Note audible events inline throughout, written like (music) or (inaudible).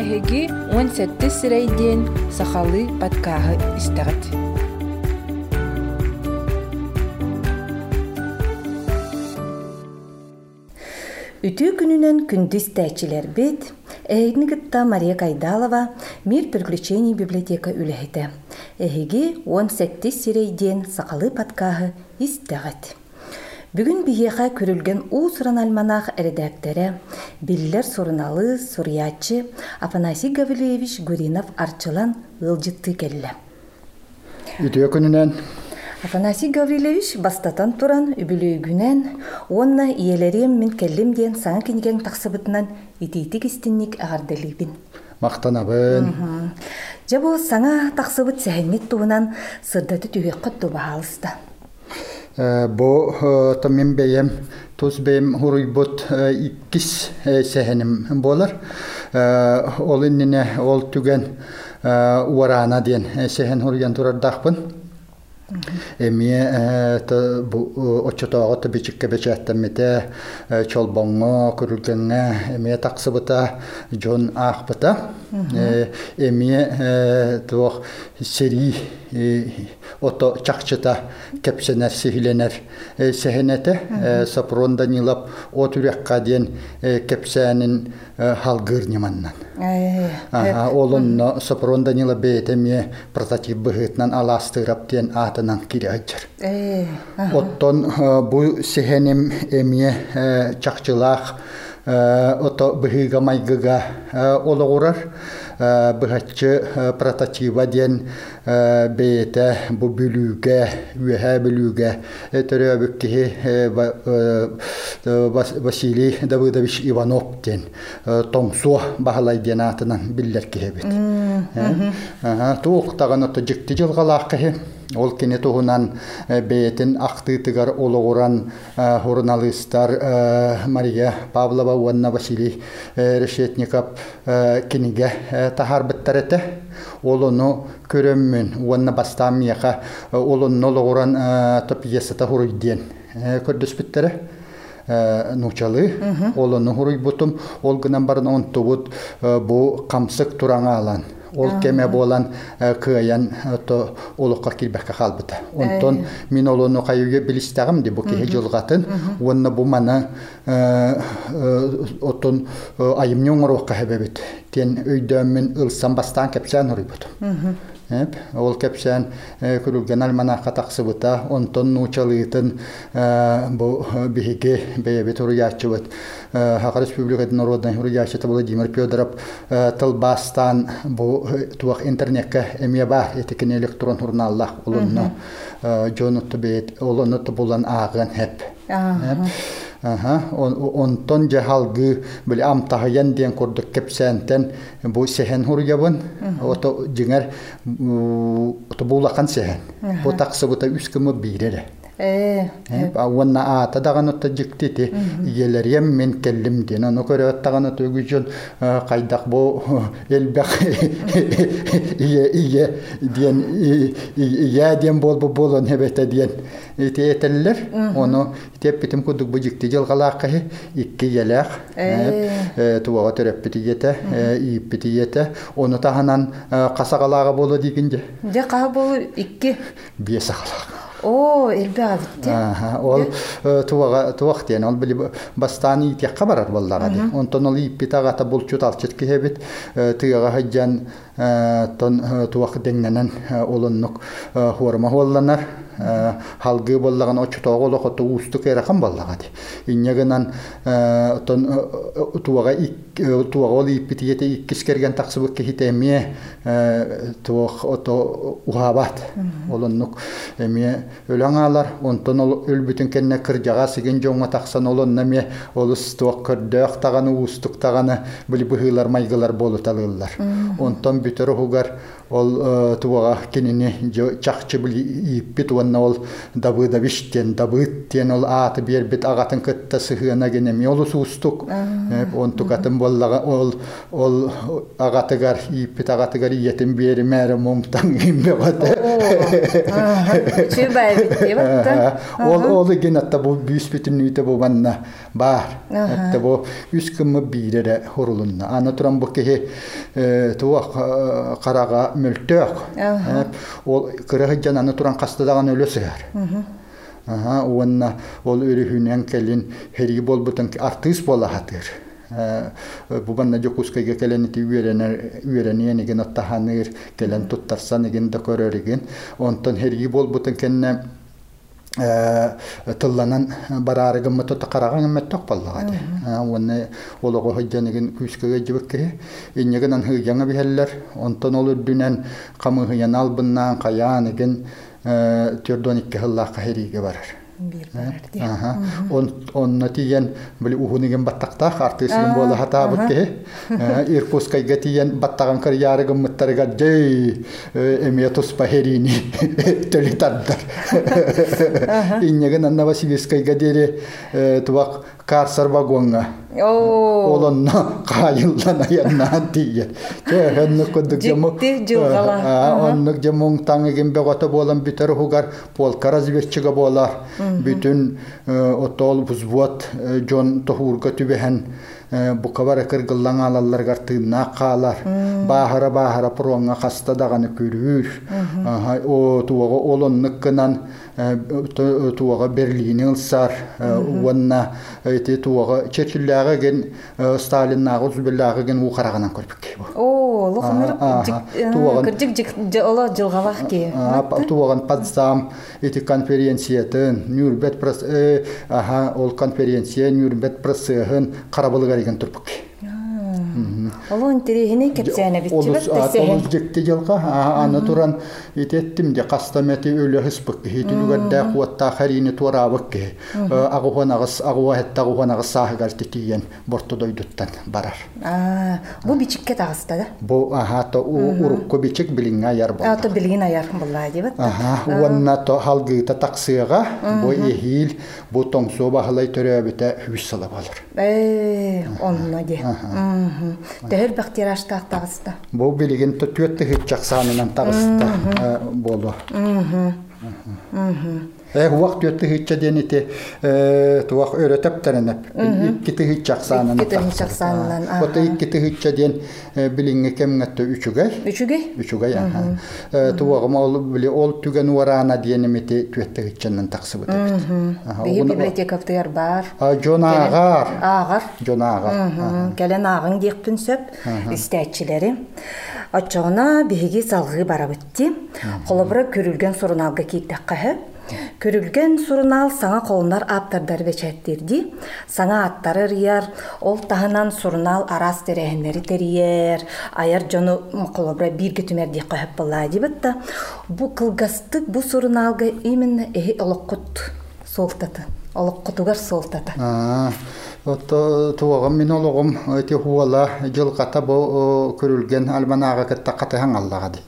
эһиги уон сетти сирэйдиэн сахалы баткааһы истэҕит Үтүү күнүнен күндүз тәчилер бит, Эйнигытта Мария Кайдалова «Мир приключений библиотека үлэхите». Эһиги 18 сирейден сақалы паткаһы истәғәт. Бүгін биеха көрілген уусуран альманах редакторы, биллер сурыналы, сурьячы Афанасий Гаврилевич Гуринов арчылан ылжытты келле. Үтүө күнүнен Афанасий Гаврилевич бастатан туран үбүлүүгүнен, онна иелерим мен келлим диен саңа кинеген тақсыбытынан итейти кистинник ағардылыбын. мактанабын Жабо саңа тақсыбыт сәхеннет туынан сырдаты түйек құтты бағалыста. Э, бу э, мен бейем тус бейем хуруйбут э, иккис сехеним болар. Ол иннине ол түген уарана диен сехен хуруян турардахпын Эми бу очотоого то бичикке бечэттэммите чолбоңго күрүлгенге эми таксыбыта жон ахпыта. Эми туох сери ото чакчыта кепсенер сихиленер сехенете сапрон данилап от үрекка диен кепсенин халгыр неманнан олонно сапрон данила бейтеме прототип быгытнан аластырап диен атынан Э, Оттон бу сехенем эмие чакчылах ото быһыга майгыга э, ологурар э, быһаччы э, прототипа диен э, бейте бу бүлүүгэ үэһэ бүлүүгэ. Төрөбүк киһи э, Ба- э, э, Вас- Василий Давыдович Иванов диен э, тоңсуо баһалай диен атынан биллер киһибит тууктаган ото жикти жылгалаах киһи. Ол кене туһунан э, бэйэтин ахтыытыгар олоғуран э, журналисттар э, Мария Павлова, Уанна Василий Решетников киниге тахарбыттар эте. Олону көрөммүн Уанна бастамияка олонун олоғуран то пьесата хуруйден көрдөспүттере нучалы олону хуруйбутум ол гынан барын э, бу камсык тураңа алан. Ол кеме болан кыян то олукка кирбекке халбыта онтон мин олону кайыга билистагым ди бу кеhe жылгатын онна бу мана отон айым нөңөрөкка хебебит тен өйдөмүн ылсан бастан кепсен урибут ол кепсен күрүлген альманахка таксыбыта, онтон нучалыытын бу биһиги бэйэбит уруячыбыт. Хака Республикатын народный уруячыты Владимир Федоров тылбастан бу туах интернетке эмие бар, этикен электрон журналлах улунну. Жонутты бейт, олонутты булан ағын хеп. Онтон жахалгы бил амтахаян диен курдук кепсентен бу сехен хурьябын ото жиңер ото булақан сехен бу таксы бута үскімі бейрере Э, Уанна ата даган отта жиктити иелерем мен келлим ден ону көрө оттаган ото үгүжөн кайдак бу элбек ие ие диен ие диен бол бу болон хебете диен тиетеллер ону теппитим кудук бу жикти жылгалааккахи икки елеах туага төрөппити ете ийиппити ете ону таханан касагалаага боло дигинже же қаа бол икки. бие сагалаага О, элбе абитте. Аха, ол туага туактен ол били боллага ди. Онтон ол булчут алчыт тыяга хаҗан тон туак деңненен олоннук хорма холланар халгы боллаган очтоо оло хото усту керахан боллага ди. Иннегенан тон туага туага ол иппитиете иккис керген таксыбык кехитемие туак ото ухабат олоннук. Эме өлаңалар онтон ол өлбүтүн кенне кыржага сиген жоңа таксан олон неме олус туак көрдөк таганы устук таганы били быһылар майгылар болут алылар онтон бүтөр хугар ол э, туага кинини чахчы били иппит уонна ол дабы да биштен дабыт тен ол ааты бербит агатын кытта сыхына генеми ол суустук. Он тукатын боллага ол ол агатыгар иппит агатыгар иетин бери мэре мумтан имбе бата Чүй байбит дебатта. ол ол ген атта бу бүүспитин үйте бу банна бар. Атта бу үс кыммы бийрере хорулунна ана туран бу кеhe туа карага мөлтөк ол кырыгы жананы туран кастадаган өлө сыгар Аха, уонна ол өрүхүнен келин хериги болбутун артыс бола хатыр. Бубанна жокускайга келен ити үйренер үйренениген оттаханыр келен туттарсаныген да көрөрүген. Онтон хериги болбутун кенне тылланан барарыгын мытыты караган метток боллагады. Уонна олого хыджаныген күскеге жибекке иннеген ан хыяңа бихеллер. Онтон ол үрдүнен камы хыян албыннан каяныген төрдоникке хыллаакка хериге барар. Он онна тиен били ухуниген баттактах артысыгын бола хатабыт ке. Иркутскайга тиен баттаган кыр ярыгын мыттарыга жей эме туспа херини төлитардар. Иннеген анна Василискайга дере туак карсар вагонга. Олонна кайыллана яннан тиен. Чехенны кодук жаму. Жикти жылгала. Оннук жамун таңыген бегота болан битер хугар полка разведчига болар. Бүтүн отол бузбуат жон тохурга түбеһен букабара кыргыллаң алалларгар тыынна каалар. Баахара баахара проңга хаста даганы көрүр. О туага олоннук кынан туага Берлин ылсар. Уанна эти туага Черчиллляга ген Сталин нагы Зубилляга ген Ага. Туаган- кыржик жик ола жылгалах ки. туаган Потсдам эти конференциятын Нюрнберг прос э, аха ол конференция Нюрнберг просыгын карабылыгар деген турпук. Оло интерехине кепсәне бит Олус тибет тесе. аны туран итеттим де куатта харини турабык сахагар титиен борто дойдуттан барар. А, бу бичикке тагыста да. Бу аха то урукко бичек билиңа яр бол. А то билген аяр булла дибет. Аха, уанна то халгыта таксыга, бу эхил, бу тоңсо бахалай төрөбүтә хүссала балар. Э, де. Мгм. Тәһер бактираш тагыста. Бу билеген то төтте хит жаксанынан тагыста болу. Э, вакыт төтте хит денете, э, туак өрөтөптөрөнөп. Икки хит жаксанынан. Икки тыгыт жаксанынан, аха. Бота икки хит ден билинге кемгәттө үчүгәй. Үчүгей? Үчүгәй, аха. Туагы мал биле ол түгән варана денемете төтте хит чаннан таксыбыт. Аха, Беги уны- библиотека птыр бар. А жонагар. Агар. Жонагар. Мгм. Келен агын диекпин сөп, истәчиләре. Очоғына биһиги салғы барабытти. Қолыбыра көрүлген сурыналга киттәккәһе. Көрүлген сурынал саңа қолындар аптардар бечәттерди. Саңа аттары рияр, ол таһынан сурынал арас терәһеннәре терияр. Аяр жону қолыбыра бирге түмәр диеккәһе булла дибетта. Бу кылгастык бу суруналга именно эһи олоққут солтаты. Олоққутугар солтаты. Аа, Ото туагам мин ологом эти хуала жылката бо көрүлген алманага кытта каты хаңаллагади.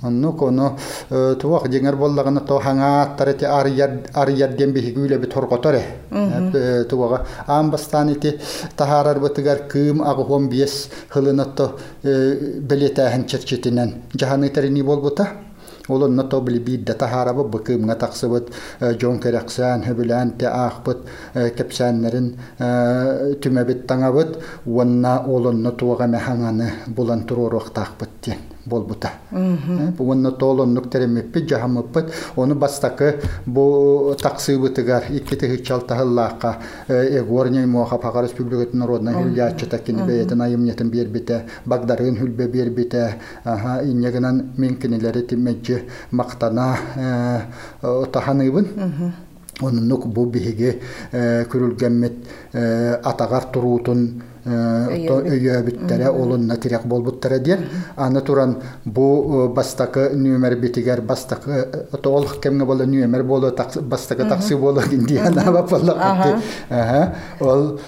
Онну кону туак жеңер боллагына то хаңа тарати арияр арияр демби гүле бит хорготоре. Туага амбастан ити тахарар бытыгар кым агыхом биес хылынатто белетаһын черчетинен жаханы терини болбута. Олон нато били бидда тахарабы быкым га таксыбыт жон керексан хөбүлән те ахбыт кепсәннәрен түмәбит таңабыт уанна олон нотуга мәхәңаны булан турурок тахбыт болбута. Уанна толон нуктеремеппи жахамыппыт оны бастакы бу таксыбытыгар икките хичалтахыллаакка эгорня моха пага республикатын народна хүлячы такини бейтен айымнетин бербите багдарын хүлбе бербите аха иннегенен менкинилери тиммеджи мактана отаханыбын Онунук бу биһиги көрүлгәммит атагар туруутун өйөбүттере олунна тирек болбуттара диэн. Аны туран бу бастакы нөмер битигер бастакы ото ол кемге боло нөмер боло бастакы таксы боло болла ол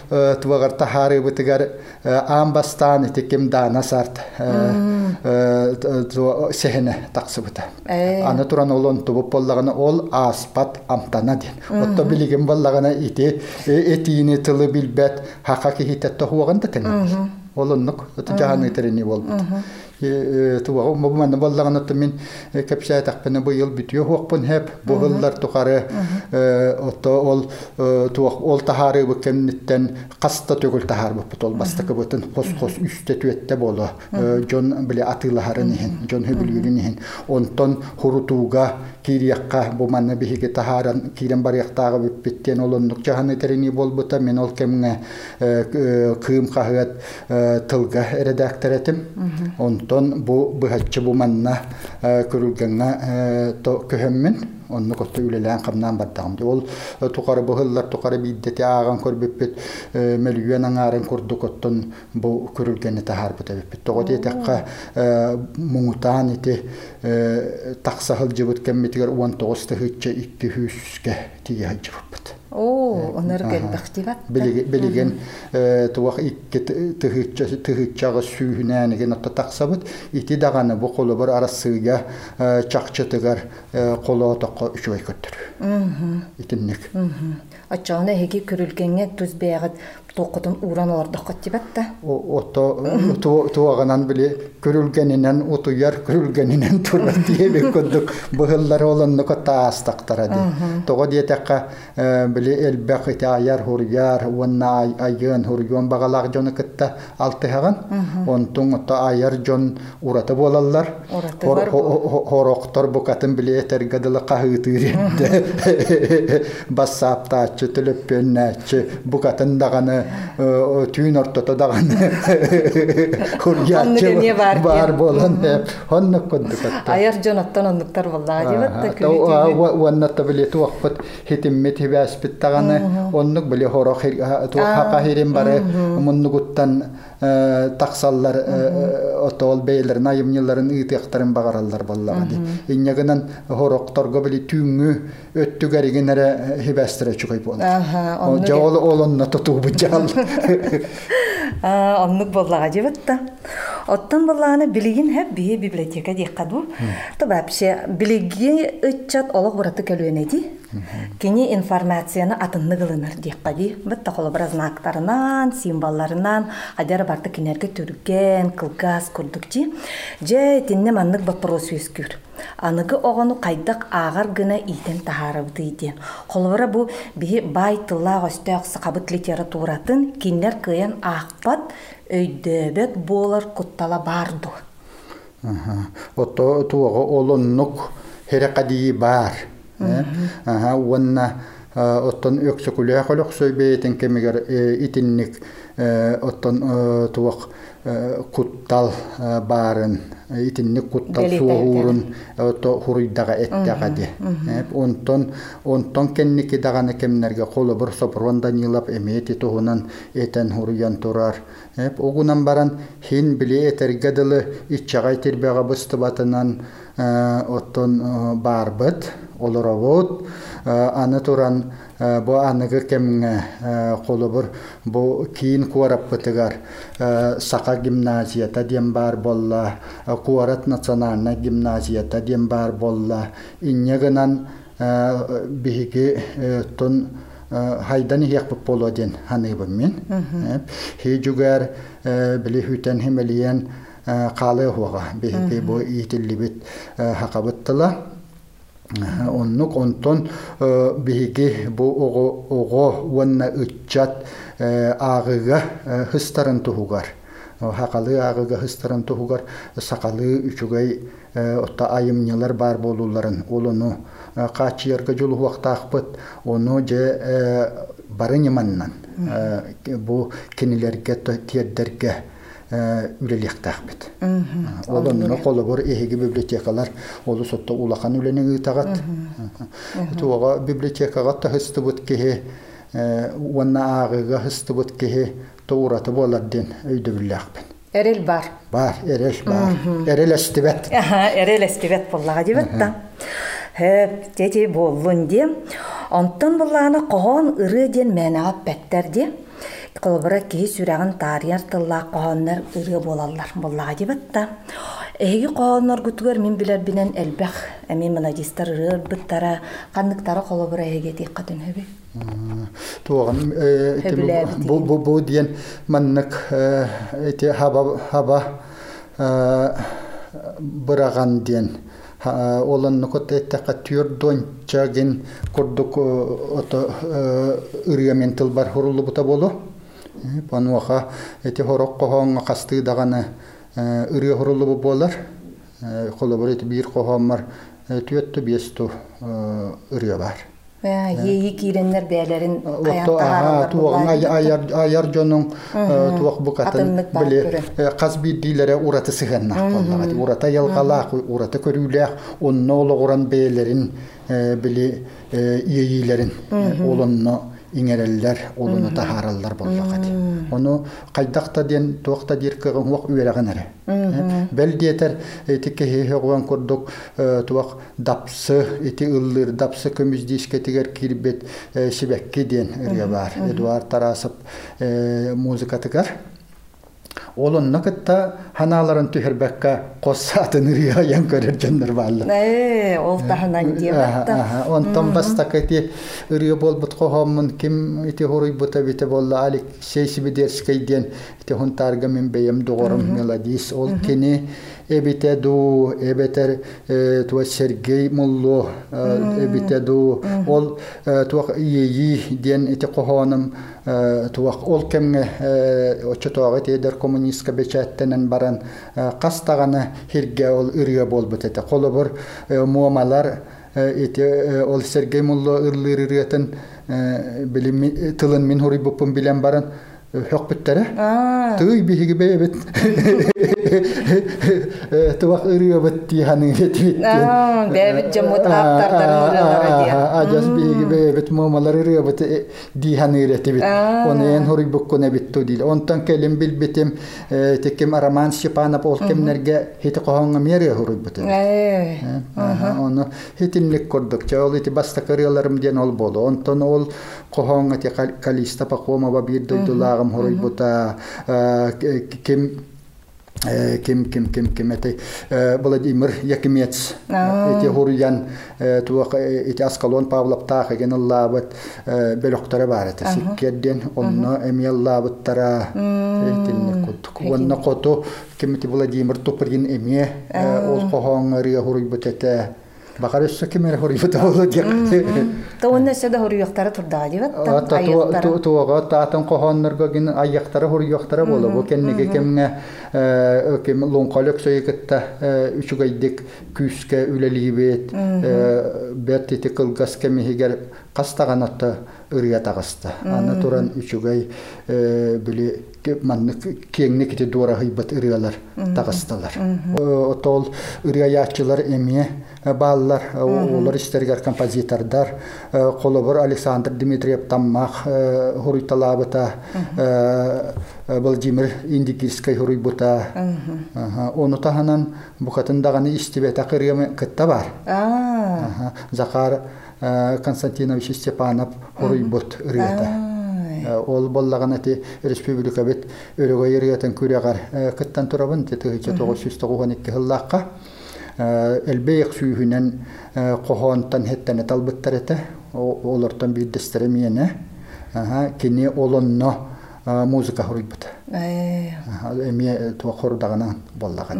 туагар тахары битигер аам бастан ити кем дана сарт сехене таксы бута. Аны туран олон тубуп боллагана ол аспат амтана диэн. Отто билигин боллагана ити этиини тылы билбет хака кихитетте хуаган да тенер олоннук жааны терени болбут туwa mo man bollang na tumin kapsa tak pena boyol bityo hok pun hep bohullar tukare otto ol tuwa ol tahare bu kemnitten qasta tugul tahar bu putol basta kabutun hos hos üstte tuette bolo jon bile atıla haranihin jon hebilginihin onton hurutuga kiriyakka bu manna bihige taharan kiren bariyaktaga bitten olonnuk jahanı terini bolbuta men ol kemne kıyım kahvet tılga redaktöretim on онтон бу быһаччы бу манна көрүлгәнгә то көһөммин онну котто үлелән камнан баттагым ол тукары быһыллар тукары биддети ааган көрбүппүт мөлүгөн аңарын курду коттон бу көрүлгәне тахар бутабыппит того диетекка муңутаан ити таксахыл жыбыт кеммитигер уон тогуз тыһычча икки хүске тиге Оо, онор гэлбэхтибат. Билеген туах икке тыгыччагы сүүнәнеген отта таксабыт, ити даганы бу колу бар арасыга чакчытыгар коло отоққа үчөй көттүр. Итинник. Ачаана хеги көрүлгәнгә туз бәягат тоқытын уран оларды қаттибатта. Ото туағанан біле көрілгенінен утуяр көрілгенінен тура диебе көддік бұғыллар олынны көтта астақтара ди. Тоға диетаққа біле элбәқ ите аяр хуряр, уанна айын хурьон бағалақ жоны кітті алтығаған. Онтың отта аяр жон ураты болалар. Хороқтор бұқатын біле етергадылы қағытыр енді. (laughs) Бассаптачы, түліппеннәчі, бұқатын дағаны түйін ортото даган Оннугене бар бар болан оннук көндүк Аяр жоноттон оннуктар болла дебатта уаннатта биле туакпыт хитиммит хибаспит таганы оннук биле хоро хака хирим бары муннугуттан таксаллар отол бейлер найымныларын ыйтыктарын багараллар болла ди. Иннегенен хорокторго биле түйүңү өттүгәригенере хибастыра чугай болду жол олонна тутубу жал (laughs) оннук боллага жебатта оттон боллаганы билигин хэп бие библиотека диеккаду то вообще билиги ыччат олох бураты келуэнеди кини информацияны атынны кылыныр диеккади бытта холобра знактарынан символларынан адер барты кинерге түрген кылгас курдукчи же тинне маннык вопрос үскүр аныгы оҕону кайдак аагар гына иитен тахаарыбыты идиен холбора бу биһи бай тыллаах өстөөх сакабыт литературатын киннер кыйан аахпат өйдөбөт буолар куттала баарду. Ото туого олоннук херекадии бар уонна оттон өксөкүлээх олохсой беетин кемигер итинник оттон туох куттал барын итинник куттал суохуурун ото хуруйдага эттега ди онтон онтон кенники даганы кемнерге холобур сопруан данилап эмети туһунан этен хуруян турар огунан баран хин биле этергедылы итчагай тирбега быстыбатынан оттон барбыт олоробут аны туран бу аныгы кемге колубур бу кийин куараппытыгар сака гимназията диэн бар болла куарат национальна гимназията диэн бар болла иннегынан биһиги тун хайдан иякпыт боло диэн ханыбым мен хи жугар били хүтен химелиен калы хуага биһиги бу иитиллибит хакабыттыла оннук онтон биһиги бу ого уонна ыччат аагыга хыстарын туһугар хакалы аагыга хыстарын туһугар сакалы үчүгэй отта айымнялар бар болууларын олону качыярга жолу уактаакпыт ону же барыныманнан бу кинилерге тиердерге үлелиэхтаахбит олонно колобор эһиги библиотекалар олу сотто улахан үленең ыытагат туога библиотекага та хыстыбыт киһи уанна аагыга хыстыбыт киһи туураты болар ден өйдөбүллээхпин Эрел бар. бар эрел бар эрел эстибет Аха, эрел эстибет боллага дибетта. Хөп, тети боллун ди. Онтон булланы кохон ыры ден мәнага бәттер ди. Колбара ки сүрәгән тарияр тылла кохоннар ыры болалар боллага дибетта. Эги кохоннар гутугар мин билер бинен элбэх. Эми мынадистар ыры быттара канныктары колбара эге тик катын хөбе. туоган бу диен маннык эти хаба хаба быраган диен олон нукот эттака түр дончаген курдук ото ырыамен тылбар хурулу бута болу пануаха эти хорок кохонга касты даганы ырыя хурулу болар холобор эти бир кохоммар түөттү биесту ырыя бар Ейи киреннер туаган аяр букатын Атымнык бар биле каз бидилере ураты сыганна коллага урата ялгалак урата көрүләк онно ологуран бээлерин били иейлерин олонно иңереллер олуну тахараллар боллага ди ону кайдакта ден туакта дир кыгын үераган эре бел диетер этикке хегуан курдук туак дапсы эти ыллыр дапсы көмүз дишке тигер кирбет сибекки ден ырия бар эдуард тарасов музыка тигер Олонна кытта ханаларын түһербәккә коссатын ырия ян көрер жоннор баалла. Э, ол таханан дебатта. Онтон бастакати ырия болбут кохоммун ким ити хоруй бута бите болла алик сейси бидерскейден ити хунтарга мен бейем дугорум мелодис ол кини эбите ду эбетер туа Сергей Мулло эбите ду ол туа иеи ден ити кохоным туа ол кемге очотоога тедер коммунистка бечаттенен баран кастаганы хирге ол ырия болбут эте колобор муамалар ити ол Сергей Мулло ырлыр ырыятын билим тылын мин хуруй буппун билен баран хөкбүттере тый биһиги бэйэбит туак ырыабыт тииханы Аа, бэйэбит жаммут аптардарын ырыалара дия. ажас биһиги бэйэбит муумалар ырыабыт дииханы ыретибит онен хуруй буккуна битту дил онтон келим билбитим текем араман степанов ол кемнерге хити кохонга мере хуруй буту оны хитинлик курдук ча ол ити баста кырыаларым диен ол болу онтон ол кохонга ти калиста пакомова бир дойдулагым хуруй бута ким ким ким ким ким эти Владимир Якимец эти хуруян туак эти Аскалон Павлов тах ген лабат белоктары бар эти сиккерден онно эмел лабаттара этинне кут онно кото ким эти Владимир Туприн эме ол кохоңары хуруй бутете Бакар өссө кемер хуруй бута болу дек Та онна сөдө дебатта. Аяктары. туога таатын кохоннорго ген аяктары хуруяктары болу бу кеннеге кемне кем лонколек сөйгетта үчүгайдик күскө үлелибет бертити кылгас кемихигер кастаганатта ырыя тагыста аны туран үчүгай били манны кеңне кити дуара хыйбат ырыалар тагысталар отол ырыяячылар эми баллар олар истергер композитордар. Колобор Александр Дмитриев таммах хуруйталабыта Владимир Индикирскай хуруйбута оны таханан бухатын даганы истибета кырыгы кытта бар. Захар Константинович Степанов хуруйбут ырыята ол боллаган эти республика бит өрөгө ерегетен күрөгөр кыттан турабын тогуон икки хыллаакка элбейик сүүһүнен кохоонтан хеттене талбыттар эте олортон биирдестере миене кини олонно музыка хуруйбут Э. эми туа хордагана боллагат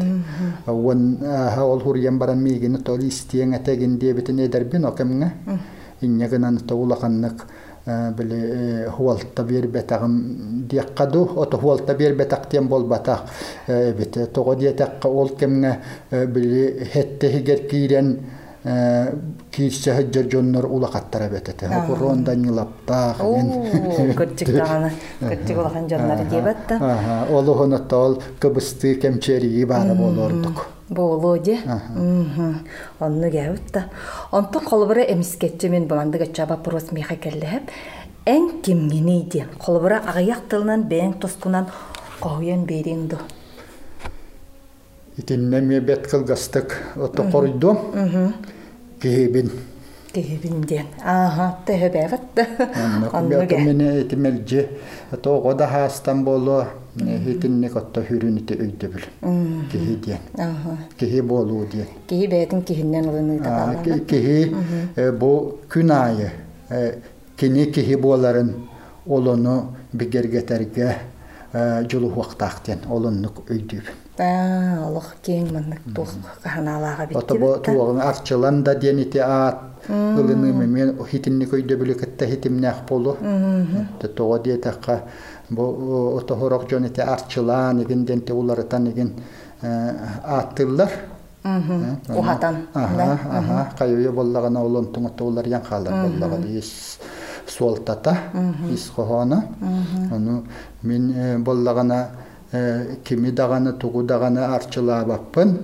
уон ол хуруян баран мигини тол истиен этегин диэбитин эдербин окемге иннегинан тоулаканнык биле хуалта бербетагым дияккаду ото хуалта бербетак тем болбатак бите того диетакка ол кемге биле хетте хигер Э, кийисче хыджыр жоннор улакаттара бетете окурон данилаптах (laughs) кырчыктаганы кырчык улакан жоннор дебат да олухонотто ол кыбысты кемчерии баары болордук. боолоо же онну кебит да онтон колбура эмискетчи мен буландыгача вопрос миха келлехеп эң кимгинейди колбура агыяк тылынан бээң тускунан коюен бериңду итиннеме бет кылгастык ото корйду киһибин киһибин диэн ааха төһөбэбат оннуге Оннук этимелжи тоого да хаастан болу хитинник отто хүрүн ити өйдөбүл киһи диэн киһи болуу диэн киһи бээтин киһиннен ылыны Аа, ки- киһи бу күн айы кини киһи буоларын олону бигергетерге жулуһуактаах диэн олоннук өйдүүбүн олох кең маннык тух каханаалаага Ото бо битти туогын арчылан да диэн ити аат ылыны мен хитинник өйдөбүлү кытта хитимнээх болу Тэ того диэтакка бу ото хорок жон ити арчылан эгин денте уларытан эгин ааттыллар ухатан. Аха, аха, кайыя боллагана олон туңутта улар ян халар боллага дис суолтата, ис хохона. Ону мен э, боллагана э, кими даганы (laughs) тугу даганы арчылаабаппын.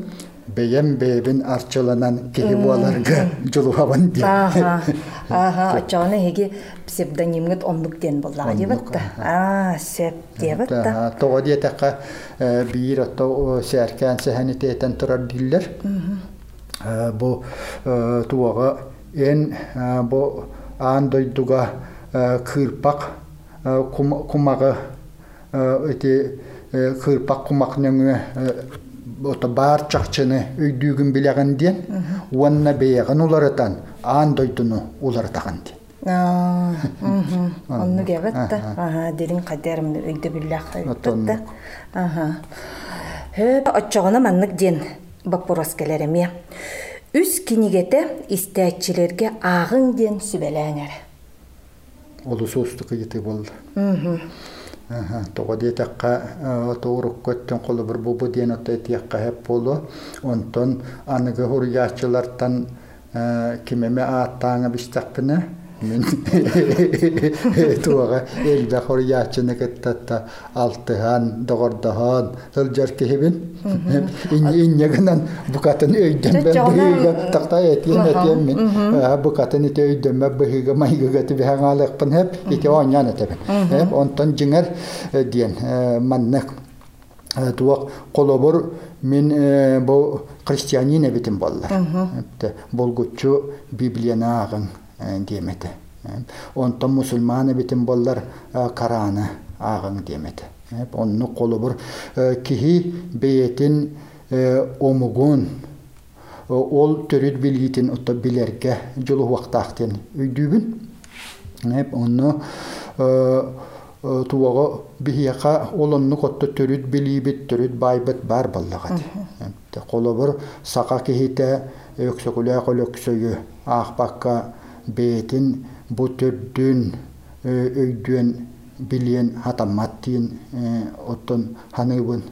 Бейем бейбин арчыланан кихи буаларга жулуабан ди. ааха очоона хиги псевдонимгет оннук диэн боллага дибатта аа сеп диэбатта Того диэтакка биир отто сээркään сэхэни тээтэн турар диллер. Бу туага эн бу аан дойдуга кырпак кумага эти кырпак кумакныңы (laughs) ото баар чакчыны өйдүүгүн билеген диен уанна бейеген уларытан аан дойдуну уларытаган диен эбатта ааха дирин кадерим өйдө хөп оччоҕоно маннык диэн баппурас келереме үс кинигете истээчилерге аагың диэн сүбэлээңер олусуустук ити болду. Того диэтакка туурук көттөн колу бир бубу диэн ото этиякка хеп болу. Онтон аныгы хурьяачылартан кимеме ааттааҥа бистакпыны мен туага элбе хурьяачыны кыттатта алтыхан догордохон сылжар кихибин иннегынан букатын өйдөн быыга тактай этиен этиен мен букатын ите өйдөн быыга майгыга тибиһаŋаалыкпын хеп ите оññan этебин хеп онтон жиңер диэн маннык туак колобур мен бу христианин эбитим боллар болгуччу библиянаагын диемете онтон мусульман эбитим боллар караны аагын диемете онну колобур киһи бейетин омугун ол төрүт билгитин отто билерге жолу уактаактен үйдүүбүн онну туого бихияка олонну котто төрүт билибит төрүт байбыт бар боллагат колобур сака кихите өксөкүлэ колөксөйү аахпакка беетин бу төрдүн өйдүен билиен хатамматтиин оттон ханыбын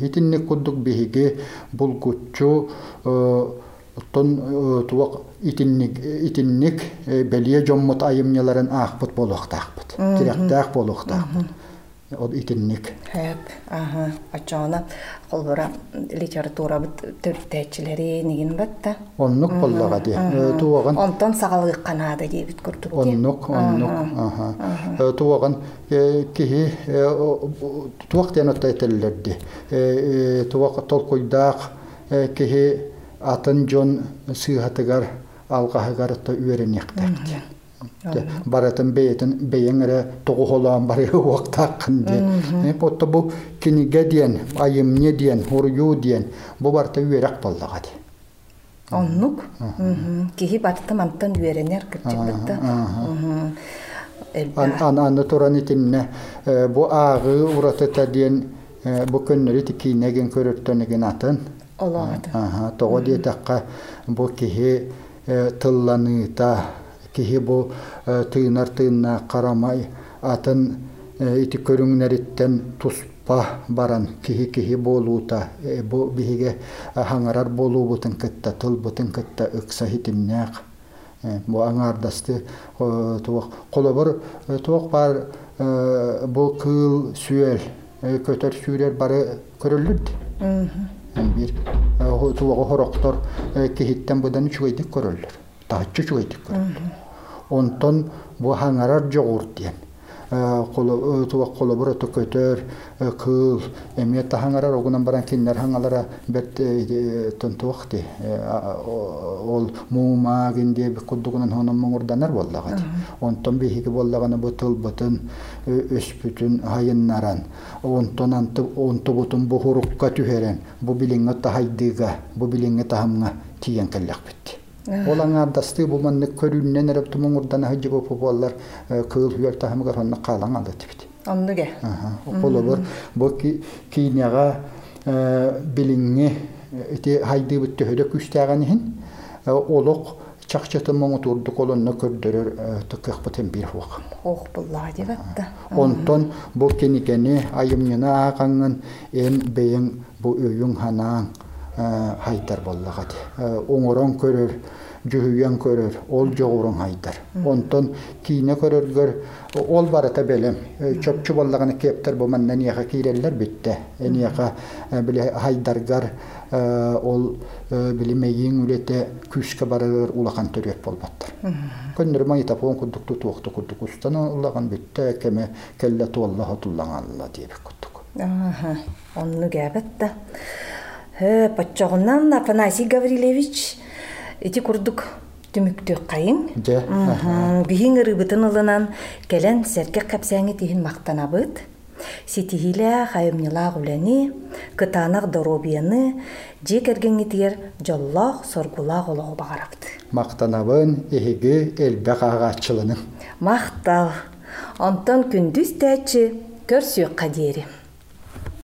хитинник курдук биһиги булгуччу оттон туак итинник итинник белие жоммут айымняларын аахпыт болуктаахпыт тиряктаах болуктаахпыт ол итинник Хөп, аха, очоона холбора литература бит төртәчиләре нигин батта. оннук боллага ди туаган Онтон сагалык канада дибит курдук. ди. оннук оннук аха туаган кихи оттайтеллерди туак толкуйдаак кихи атын жон сыйхатыгар алгаһыгар баратын бейтин бейеңере тугу холаан бары уактааккын ди потто бу киниге диен айымне диен урую диен бу барта үерак боллага ди Оннук. Кихи батты мантан. Ан ан аны туран итинне бу агы уратыта диен бу көннөр ити кинеген көрөттөнеген атын Олады. аха того диетакка бу кихи тылланыта кихи бу тыынар тыынна карамай атын ити көрүңнериттен туспа баран кихи кихи болуута бу биһиге хаңарар болуубутун кытта тылбутун кытта ыкса хитимнээк бу аңардасты туох. Колобор туох бар бу кыл сүйел көтөр сүүрер бары көрөллүд. Бир туого хороктор кихиттен будан үчүгөйдик көрөллөр тааччы үчүгөйдик көрөллөр. Онтон бу хаңарар жоғур диэн туwa қолобур оту көтөр кыл эме тахаңарар огунан баран киннер хаңалара бет тонтуакти ол муумаагин дие куддугунан хонон моңурданар боллагат. Онтон бихиги боллаганы бу тылбытын өспүтүн хайыннаран. Онтон анты онтубутун бу хурукка түһерен бу билиңе тахайдыга бу билиңе тахамга тиен келлек битти Ол аңардасты бұл манны көрүннен әріп тұмың ұрдан хajjы боп болар кыл хүер тахымгар онны қалаң алды. Ол олар бұл кейняға билиңе ити хайды бұт төһөдө күстәгән хин олоқ чакчаты моңу турдук олонна көрдөрөр тыкык бутен бир хуак. Ох булла. Онтон бу кеникени айымнына бейин бу ханаң хайдар боллагат. Оңорон көрөр, жүһүйен көрөр, ол жоғурун хайдар. Онтон кийне көрөргөр ол барата белем. Чөпчү боллаганы кептер бу маннан яха киреллер битте. Эн яха биле хайдаргар ол билимейин үлете күскө барыр улахан төрөп болбаттар. Көннөр май тапон кудукту туакту кудук устана улаган битте кеме келле туалла хатуллаңалла дип кудук. Аха, онну. Хе, Патчағынан Афанасий Гаврилевич, эти курдук түмүктү кайын. Же. Биһиң ырыбытын ылынан келен сәрке капсаңы тиһин мактанабыт. Ситихиле хайымнила гулени, кытанак доробияны, же кергенги тиер жоллох соргулак олого багарапты. Мактанабын эһиги элбек агачылының. Мактал. Онтон күндүз тәчи көрсүк кадери.